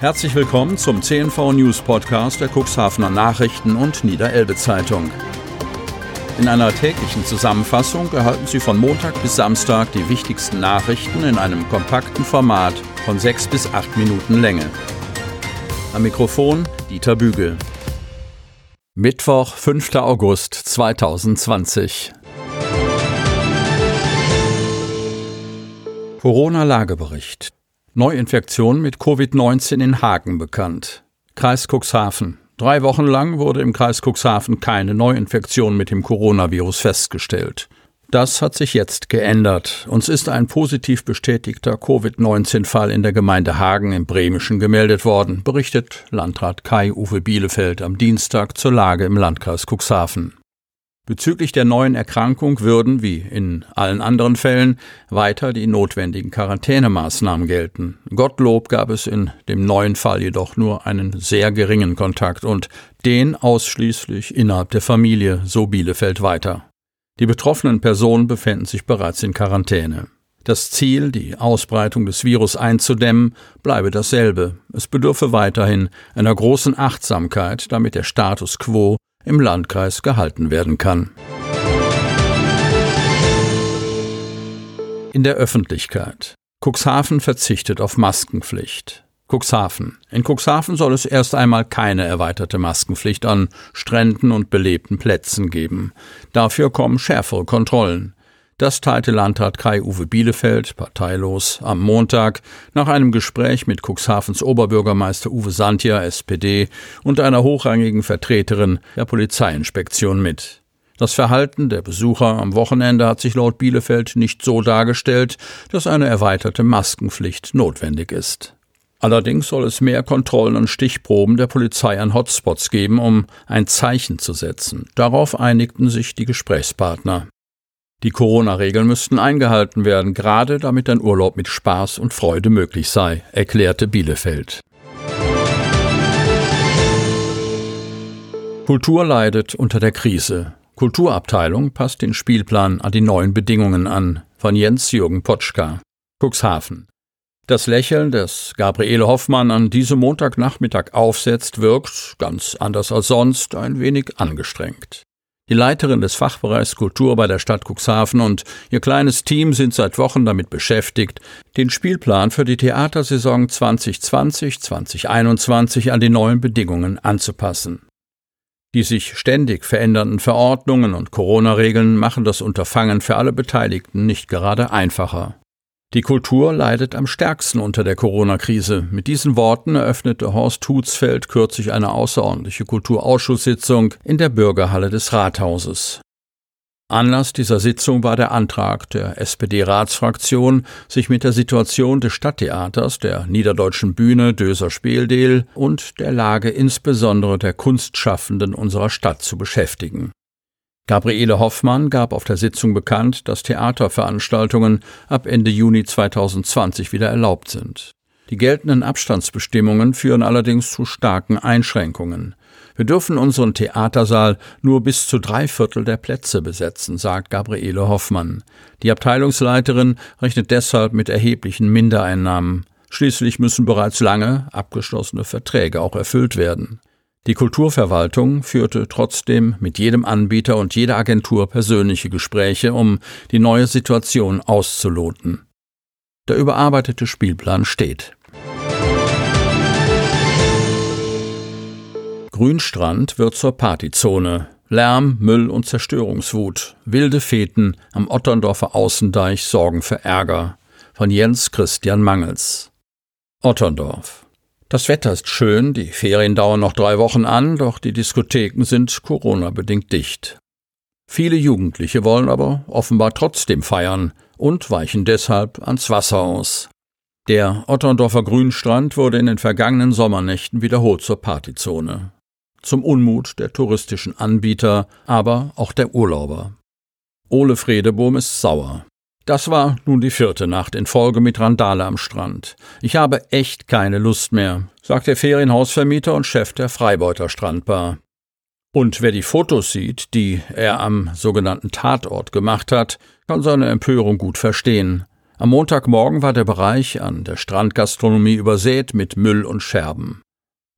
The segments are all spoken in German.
Herzlich willkommen zum CNV News Podcast der Cuxhavener Nachrichten und Niederelbe Zeitung. In einer täglichen Zusammenfassung erhalten Sie von Montag bis Samstag die wichtigsten Nachrichten in einem kompakten Format von sechs bis acht Minuten Länge. Am Mikrofon Dieter Bügel. Mittwoch, 5. August 2020. Corona-Lagebericht. Neuinfektion mit Covid-19 in Hagen bekannt. Kreis Cuxhaven. Drei Wochen lang wurde im Kreis Cuxhaven keine Neuinfektion mit dem Coronavirus festgestellt. Das hat sich jetzt geändert. Uns ist ein positiv bestätigter Covid-19-Fall in der Gemeinde Hagen im Bremischen gemeldet worden, berichtet Landrat Kai-Uwe Bielefeld am Dienstag zur Lage im Landkreis Cuxhaven. Bezüglich der neuen Erkrankung würden, wie in allen anderen Fällen, weiter die notwendigen Quarantänemaßnahmen gelten. Gottlob gab es in dem neuen Fall jedoch nur einen sehr geringen Kontakt und den ausschließlich innerhalb der Familie, so Bielefeld weiter. Die betroffenen Personen befänden sich bereits in Quarantäne. Das Ziel, die Ausbreitung des Virus einzudämmen, bleibe dasselbe. Es bedürfe weiterhin einer großen Achtsamkeit, damit der Status quo im Landkreis gehalten werden kann. In der Öffentlichkeit. Cuxhaven verzichtet auf Maskenpflicht. Cuxhaven. In Cuxhaven soll es erst einmal keine erweiterte Maskenpflicht an Stränden und belebten Plätzen geben. Dafür kommen schärfere Kontrollen. Das teilte Landrat Kai-Uwe Bielefeld, parteilos, am Montag nach einem Gespräch mit Cuxhavens Oberbürgermeister Uwe Santia, SPD, und einer hochrangigen Vertreterin der Polizeiinspektion mit. Das Verhalten der Besucher am Wochenende hat sich laut Bielefeld nicht so dargestellt, dass eine erweiterte Maskenpflicht notwendig ist. Allerdings soll es mehr Kontrollen und Stichproben der Polizei an Hotspots geben, um ein Zeichen zu setzen. Darauf einigten sich die Gesprächspartner. Die Corona-Regeln müssten eingehalten werden, gerade damit ein Urlaub mit Spaß und Freude möglich sei, erklärte Bielefeld. Kultur leidet unter der Krise. Kulturabteilung passt den Spielplan an die neuen Bedingungen an. Von Jens-Jürgen Potschka. Cuxhaven. Das Lächeln, das Gabriele Hoffmann an diesem Montagnachmittag aufsetzt, wirkt, ganz anders als sonst, ein wenig angestrengt. Die Leiterin des Fachbereichs Kultur bei der Stadt Cuxhaven und ihr kleines Team sind seit Wochen damit beschäftigt, den Spielplan für die Theatersaison 2020-2021 an die neuen Bedingungen anzupassen. Die sich ständig verändernden Verordnungen und Corona-Regeln machen das Unterfangen für alle Beteiligten nicht gerade einfacher. Die Kultur leidet am stärksten unter der Corona-Krise. Mit diesen Worten eröffnete Horst Hutzfeld kürzlich eine außerordentliche Kulturausschusssitzung in der Bürgerhalle des Rathauses. Anlass dieser Sitzung war der Antrag der SPD-Ratsfraktion, sich mit der Situation des Stadttheaters, der Niederdeutschen Bühne Döser Speldel und der Lage insbesondere der Kunstschaffenden unserer Stadt zu beschäftigen. Gabriele Hoffmann gab auf der Sitzung bekannt, dass Theaterveranstaltungen ab Ende Juni 2020 wieder erlaubt sind. Die geltenden Abstandsbestimmungen führen allerdings zu starken Einschränkungen. Wir dürfen unseren Theatersaal nur bis zu drei Viertel der Plätze besetzen, sagt Gabriele Hoffmann. Die Abteilungsleiterin rechnet deshalb mit erheblichen Mindereinnahmen. Schließlich müssen bereits lange abgeschlossene Verträge auch erfüllt werden. Die Kulturverwaltung führte trotzdem mit jedem Anbieter und jeder Agentur persönliche Gespräche, um die neue Situation auszuloten. Der überarbeitete Spielplan steht. Grünstrand wird zur Partyzone. Lärm, Müll und Zerstörungswut. Wilde Feten am Otterndorfer Außendeich sorgen für Ärger. Von Jens Christian Mangels. Otterndorf. Das Wetter ist schön, die Ferien dauern noch drei Wochen an, doch die Diskotheken sind Corona-bedingt dicht. Viele Jugendliche wollen aber offenbar trotzdem feiern und weichen deshalb ans Wasser aus. Der Otterndorfer Grünstrand wurde in den vergangenen Sommernächten wiederholt zur Partyzone. Zum Unmut der touristischen Anbieter, aber auch der Urlauber. Ole Fredebohm ist sauer. Das war nun die vierte Nacht in Folge mit Randale am Strand. Ich habe echt keine Lust mehr, sagt der Ferienhausvermieter und Chef der Freibeuter Strandbar. Und wer die Fotos sieht, die er am sogenannten Tatort gemacht hat, kann seine Empörung gut verstehen. Am Montagmorgen war der Bereich an der Strandgastronomie übersät mit Müll und Scherben.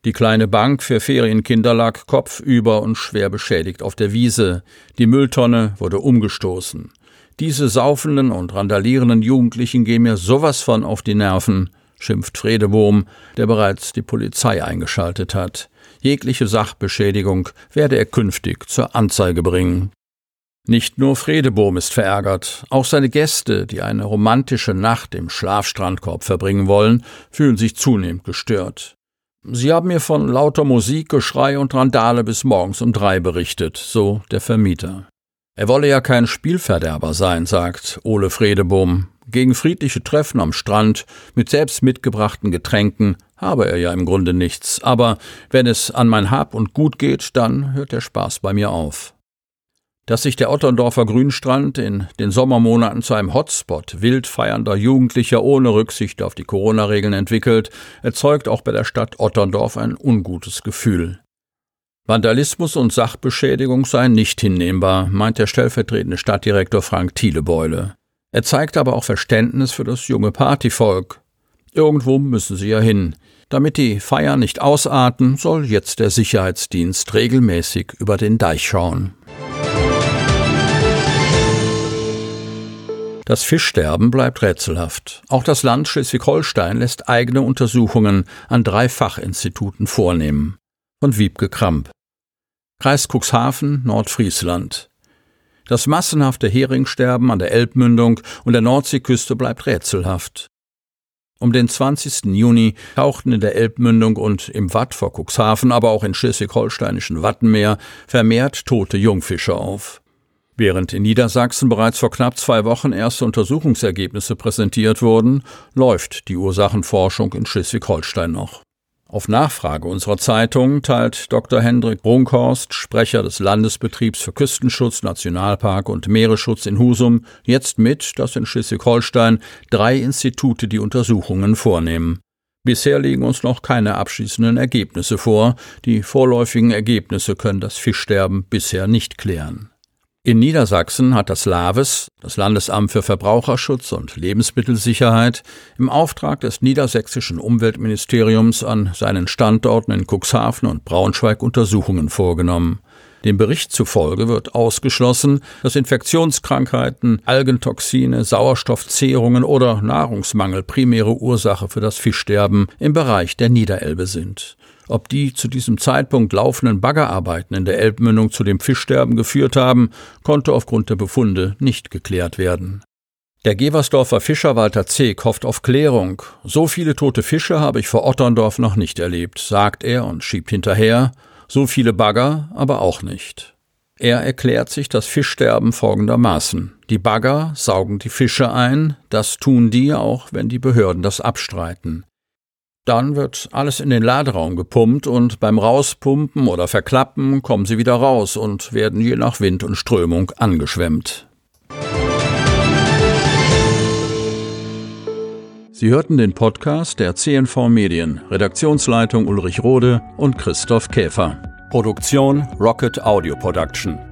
Die kleine Bank für Ferienkinder lag kopfüber und schwer beschädigt auf der Wiese. Die Mülltonne wurde umgestoßen. Diese saufenden und randalierenden Jugendlichen gehen mir sowas von auf die Nerven, schimpft Fredebohm, der bereits die Polizei eingeschaltet hat. Jegliche Sachbeschädigung werde er künftig zur Anzeige bringen. Nicht nur Fredebohm ist verärgert, auch seine Gäste, die eine romantische Nacht im Schlafstrandkorb verbringen wollen, fühlen sich zunehmend gestört. Sie haben mir von lauter Musik, Geschrei und Randale bis morgens um drei berichtet, so der Vermieter. Er wolle ja kein Spielverderber sein, sagt Ole Fredebohm. Gegen friedliche Treffen am Strand mit selbst mitgebrachten Getränken habe er ja im Grunde nichts, aber wenn es an mein Hab und Gut geht, dann hört der Spaß bei mir auf. Dass sich der Otterndorfer Grünstrand in den Sommermonaten zu einem Hotspot wild feiernder Jugendlicher ohne Rücksicht auf die Corona-Regeln entwickelt, erzeugt auch bei der Stadt Otterndorf ein ungutes Gefühl. Vandalismus und Sachbeschädigung seien nicht hinnehmbar, meint der stellvertretende Stadtdirektor Frank Thielebeule. Er zeigt aber auch Verständnis für das junge Partyvolk. Irgendwo müssen sie ja hin. Damit die Feiern nicht ausarten, soll jetzt der Sicherheitsdienst regelmäßig über den Deich schauen. Das Fischsterben bleibt rätselhaft. Auch das Land Schleswig-Holstein lässt eigene Untersuchungen an drei Fachinstituten vornehmen. Von Wiebke Kramp. Kreis Cuxhaven, Nordfriesland. Das massenhafte Heringsterben an der Elbmündung und der Nordseeküste bleibt rätselhaft. Um den 20. Juni tauchten in der Elbmündung und im Watt vor Cuxhaven, aber auch in schleswig-holsteinischen Wattenmeer vermehrt tote Jungfische auf. Während in Niedersachsen bereits vor knapp zwei Wochen erste Untersuchungsergebnisse präsentiert wurden, läuft die Ursachenforschung in Schleswig-Holstein noch. Auf Nachfrage unserer Zeitung teilt Dr. Hendrik Brunkhorst, Sprecher des Landesbetriebs für Küstenschutz, Nationalpark und Meeresschutz in Husum, jetzt mit, dass in Schleswig-Holstein drei Institute die Untersuchungen vornehmen. Bisher liegen uns noch keine abschließenden Ergebnisse vor. Die vorläufigen Ergebnisse können das Fischsterben bisher nicht klären. In Niedersachsen hat das LAVES, das Landesamt für Verbraucherschutz und Lebensmittelsicherheit, im Auftrag des niedersächsischen Umweltministeriums an seinen Standorten in Cuxhaven und Braunschweig Untersuchungen vorgenommen. Dem Bericht zufolge wird ausgeschlossen, dass Infektionskrankheiten, Algentoxine, Sauerstoffzehrungen oder Nahrungsmangel primäre Ursache für das Fischsterben im Bereich der Niederelbe sind. Ob die zu diesem Zeitpunkt laufenden Baggerarbeiten in der Elbmündung zu dem Fischsterben geführt haben, konnte aufgrund der Befunde nicht geklärt werden. Der Geversdorfer Fischer Walter Zeek hofft auf Klärung. So viele tote Fische habe ich vor Otterndorf noch nicht erlebt, sagt er und schiebt hinterher, so viele Bagger aber auch nicht. Er erklärt sich das Fischsterben folgendermaßen. Die Bagger saugen die Fische ein, das tun die auch, wenn die Behörden das abstreiten. Dann wird alles in den Laderaum gepumpt und beim Rauspumpen oder Verklappen kommen sie wieder raus und werden je nach Wind und Strömung angeschwemmt. Sie hörten den Podcast der CNV Medien, Redaktionsleitung Ulrich Rode und Christoph Käfer. Produktion Rocket Audio Production.